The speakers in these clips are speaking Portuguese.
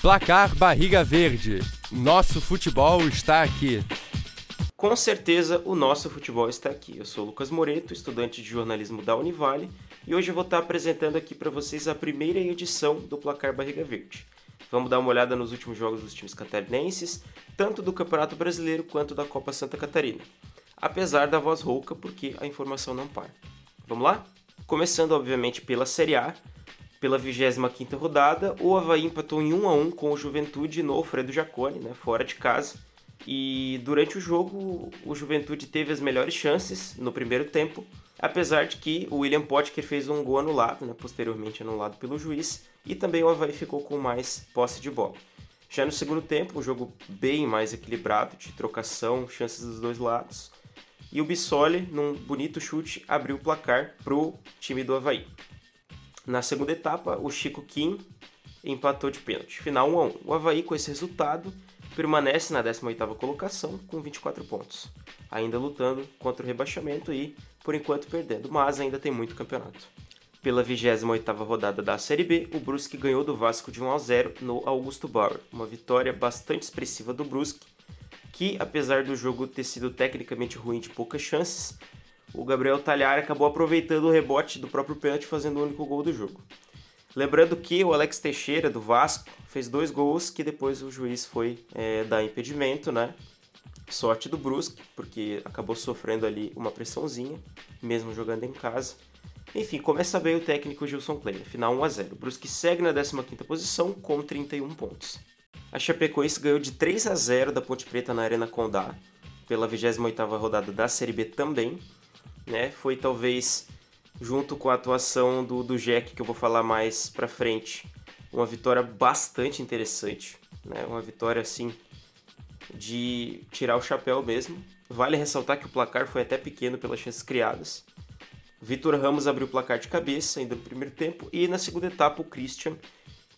Placar Barriga Verde. Nosso futebol está aqui. Com certeza o nosso futebol está aqui. Eu sou Lucas Moreto, estudante de jornalismo da Univale, e hoje eu vou estar apresentando aqui para vocês a primeira edição do Placar Barriga Verde. Vamos dar uma olhada nos últimos jogos dos times catarinenses, tanto do Campeonato Brasileiro quanto da Copa Santa Catarina. Apesar da voz rouca, porque a informação não para. Vamos lá? Começando, obviamente, pela Série A, pela 25ª rodada, o Havaí empatou em 1 a 1 com o Juventude no Alfredo Jaconi, né, fora de casa. E durante o jogo, o Juventude teve as melhores chances no primeiro tempo, apesar de que o William Potker fez um gol anulado, né, posteriormente anulado pelo juiz, e também o Havaí ficou com mais posse de bola. Já no segundo tempo, o jogo bem mais equilibrado, de trocação, chances dos dois lados, e o Bissoli, num bonito chute, abriu o placar para o time do Havaí. Na segunda etapa, o Chico Kim empatou de pênalti. Final 1 a 1. O Havaí, com esse resultado, permanece na 18ª colocação com 24 pontos, ainda lutando contra o rebaixamento e, por enquanto, perdendo, mas ainda tem muito campeonato. Pela 28ª rodada da Série B, o Brusque ganhou do Vasco de 1 a 0 no Augusto Bauer, uma vitória bastante expressiva do Brusque, que, apesar do jogo ter sido tecnicamente ruim de poucas chances, o Gabriel Talhar acabou aproveitando o rebote do próprio pênalti fazendo o único gol do jogo. Lembrando que o Alex Teixeira, do Vasco, fez dois gols que depois o juiz foi é, dar impedimento, né? Sorte do Brusque, porque acabou sofrendo ali uma pressãozinha, mesmo jogando em casa. Enfim, começa bem o técnico Gilson Kleiner, final 1 a 0. O Brusque segue na 15ª posição com 31 pontos. A Chapecoense ganhou de 3 a 0 da Ponte Preta na Arena Condá, pela 28ª rodada da Série B também, né? Foi talvez junto com a atuação do, do Jack, que eu vou falar mais pra frente, uma vitória bastante interessante, né? Uma vitória assim de tirar o chapéu mesmo. Vale ressaltar que o placar foi até pequeno pelas chances criadas. Vitor Ramos abriu o placar de cabeça ainda no primeiro tempo e na segunda etapa o Christian,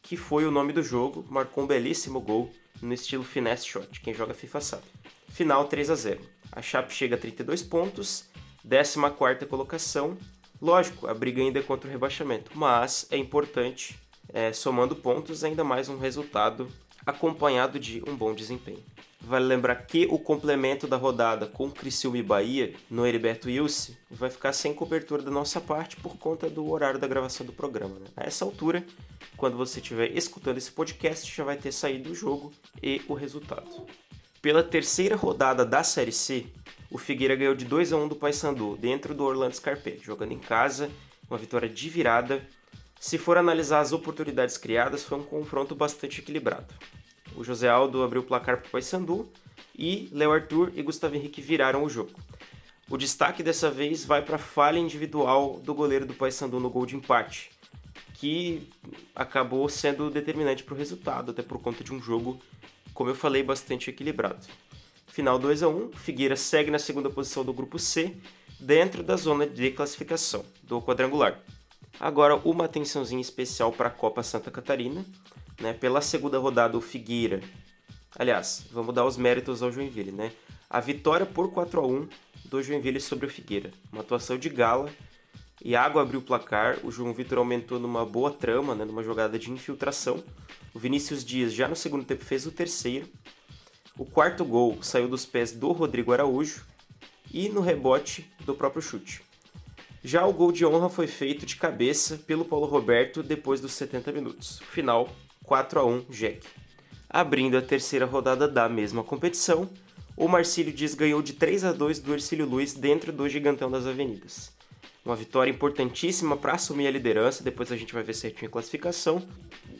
que foi o nome do jogo, marcou um belíssimo gol no estilo finesse shot. Quem joga FIFA sabe. Final 3 a 0. A Chape chega a 32 pontos 14 colocação. Lógico, a briga ainda é contra o rebaixamento, mas é importante, é, somando pontos, ainda mais um resultado acompanhado de um bom desempenho. Vale lembrar que o complemento da rodada com Criciúma e Bahia no Heriberto Wilson vai ficar sem cobertura da nossa parte por conta do horário da gravação do programa. Né? A essa altura, quando você estiver escutando esse podcast, já vai ter saído o jogo e o resultado. Pela terceira rodada da Série C, o Figueira ganhou de 2 a 1 do Paysandu, dentro do Orlando Scarpelli, jogando em casa, uma vitória de virada. Se for analisar as oportunidades criadas, foi um confronto bastante equilibrado. O José Aldo abriu o placar para o Paysandu e Léo Arthur e Gustavo Henrique viraram o jogo. O destaque dessa vez vai para a falha individual do goleiro do Paysandu no gol de empate, que acabou sendo determinante para o resultado, até por conta de um jogo, como eu falei, bastante equilibrado. Final 2 a 1 Figueira segue na segunda posição do grupo C, dentro da zona de classificação do quadrangular. Agora, uma atençãozinha especial para a Copa Santa Catarina. Né? Pela segunda rodada, o Figueira. Aliás, vamos dar os méritos ao Joinville. Né? A vitória por 4 a 1 do Joinville sobre o Figueira. Uma atuação de gala. Iago abriu o placar, o João Vitor aumentou numa boa trama, né, numa jogada de infiltração. O Vinícius Dias já no segundo tempo fez o terceiro. O quarto gol saiu dos pés do Rodrigo Araújo e no rebote do próprio chute. Já o gol de honra foi feito de cabeça pelo Paulo Roberto depois dos 70 minutos. Final 4 a 1 Jack. Abrindo a terceira rodada da mesma competição, o Marcílio Dias ganhou de 3 a 2 do Ercílio Luiz dentro do Gigantão das Avenidas. Uma vitória importantíssima para assumir a liderança, depois a gente vai ver certinho a classificação,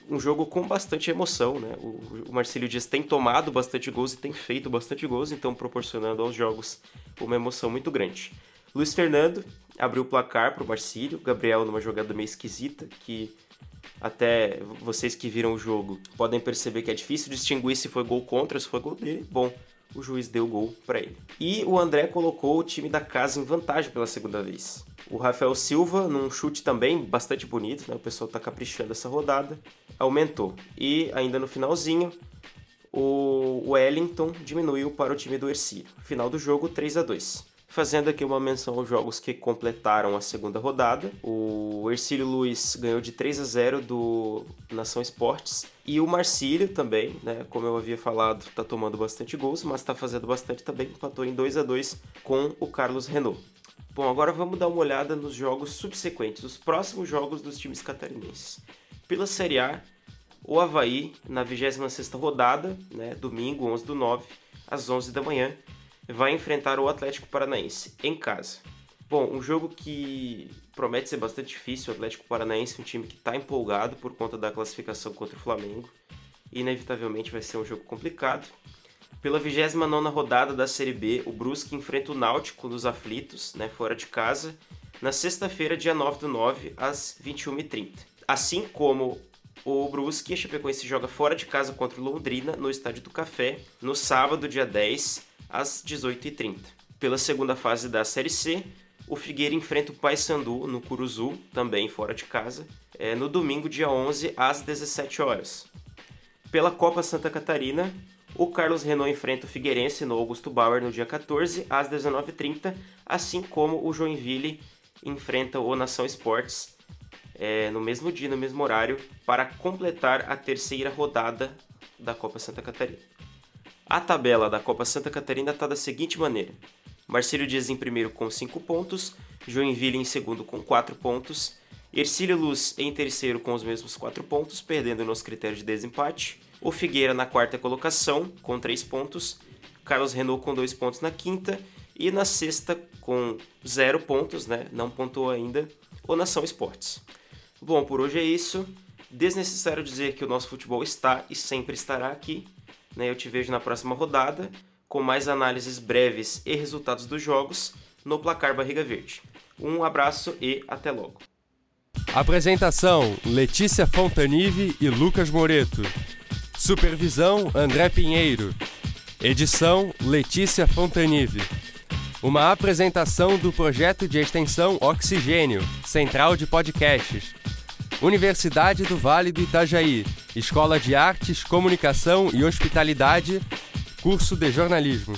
um jogo com bastante emoção, né? O, o Marcelo Dias tem tomado bastante gols e tem feito bastante gols, então proporcionando aos jogos uma emoção muito grande. Luiz Fernando abriu o placar para o Marcílio, Gabriel numa jogada meio esquisita, que até vocês que viram o jogo podem perceber que é difícil distinguir se foi gol contra, se foi gol dele. Bom, o juiz deu gol para ele. E o André colocou o time da casa em vantagem pela segunda vez. O Rafael Silva, num chute também bastante bonito, né? o pessoal está caprichando essa rodada, aumentou. E ainda no finalzinho, o Wellington diminuiu para o time do Ercílio. Final do jogo, 3 a 2 Fazendo aqui uma menção aos jogos que completaram a segunda rodada. O Ercílio Luiz ganhou de 3 a 0 do Nação Esportes. E o Marcílio também, né? Como eu havia falado, tá tomando bastante gols, mas tá fazendo bastante também. Empatou em 2 a 2 com o Carlos Renault. Bom, agora vamos dar uma olhada nos jogos subsequentes, os próximos jogos dos times catarinenses. Pela Série A, o Havaí, na 26ª rodada, né, domingo, 11 do 9, às 11 da manhã, vai enfrentar o Atlético Paranaense em casa. Bom, um jogo que promete ser bastante difícil. O Atlético Paranaense, um time que está empolgado por conta da classificação contra o Flamengo. Inevitavelmente vai ser um jogo complicado. Pela 29 rodada da Série B, o Brusque enfrenta o Náutico nos aflitos, né, fora de casa, na sexta-feira, dia 9 do 9, às 21h30. Assim como o Brusque, a Chapecoense joga fora de casa contra o Londrina, no Estádio do Café, no sábado, dia 10, às 18h30. Pela segunda fase da Série C, o Figueira enfrenta o Paysandu no Curuzu, também fora de casa, é, no domingo, dia 11, às 17 horas. Pela Copa Santa Catarina, o Carlos Renault enfrenta o Figueirense no Augusto Bauer no dia 14, às 19h30, assim como o Joinville enfrenta o Nação Esportes é, no mesmo dia, no mesmo horário, para completar a terceira rodada da Copa Santa Catarina. A tabela da Copa Santa Catarina está da seguinte maneira: Marcílio Dias em primeiro com 5 pontos, Joinville em segundo com 4 pontos, Ercílio Luz em terceiro com os mesmos 4 pontos, perdendo nos critérios de desempate, o Figueira na quarta colocação com 3 pontos, Carlos Renault com 2 pontos na quinta e na sexta com 0 pontos, né? não pontuou ainda, o Nação Esportes. Bom, por hoje é isso. Desnecessário dizer que o nosso futebol está e sempre estará aqui. Né? Eu te vejo na próxima rodada com mais análises breves e resultados dos jogos no Placar Barriga Verde. Um abraço e até logo. Apresentação: Letícia Fontanive e Lucas Moreto. Supervisão: André Pinheiro. Edição: Letícia Fontanive. Uma apresentação do projeto de extensão Oxigênio, Central de Podcasts. Universidade do Vale do Itajaí, Escola de Artes, Comunicação e Hospitalidade, curso de jornalismo.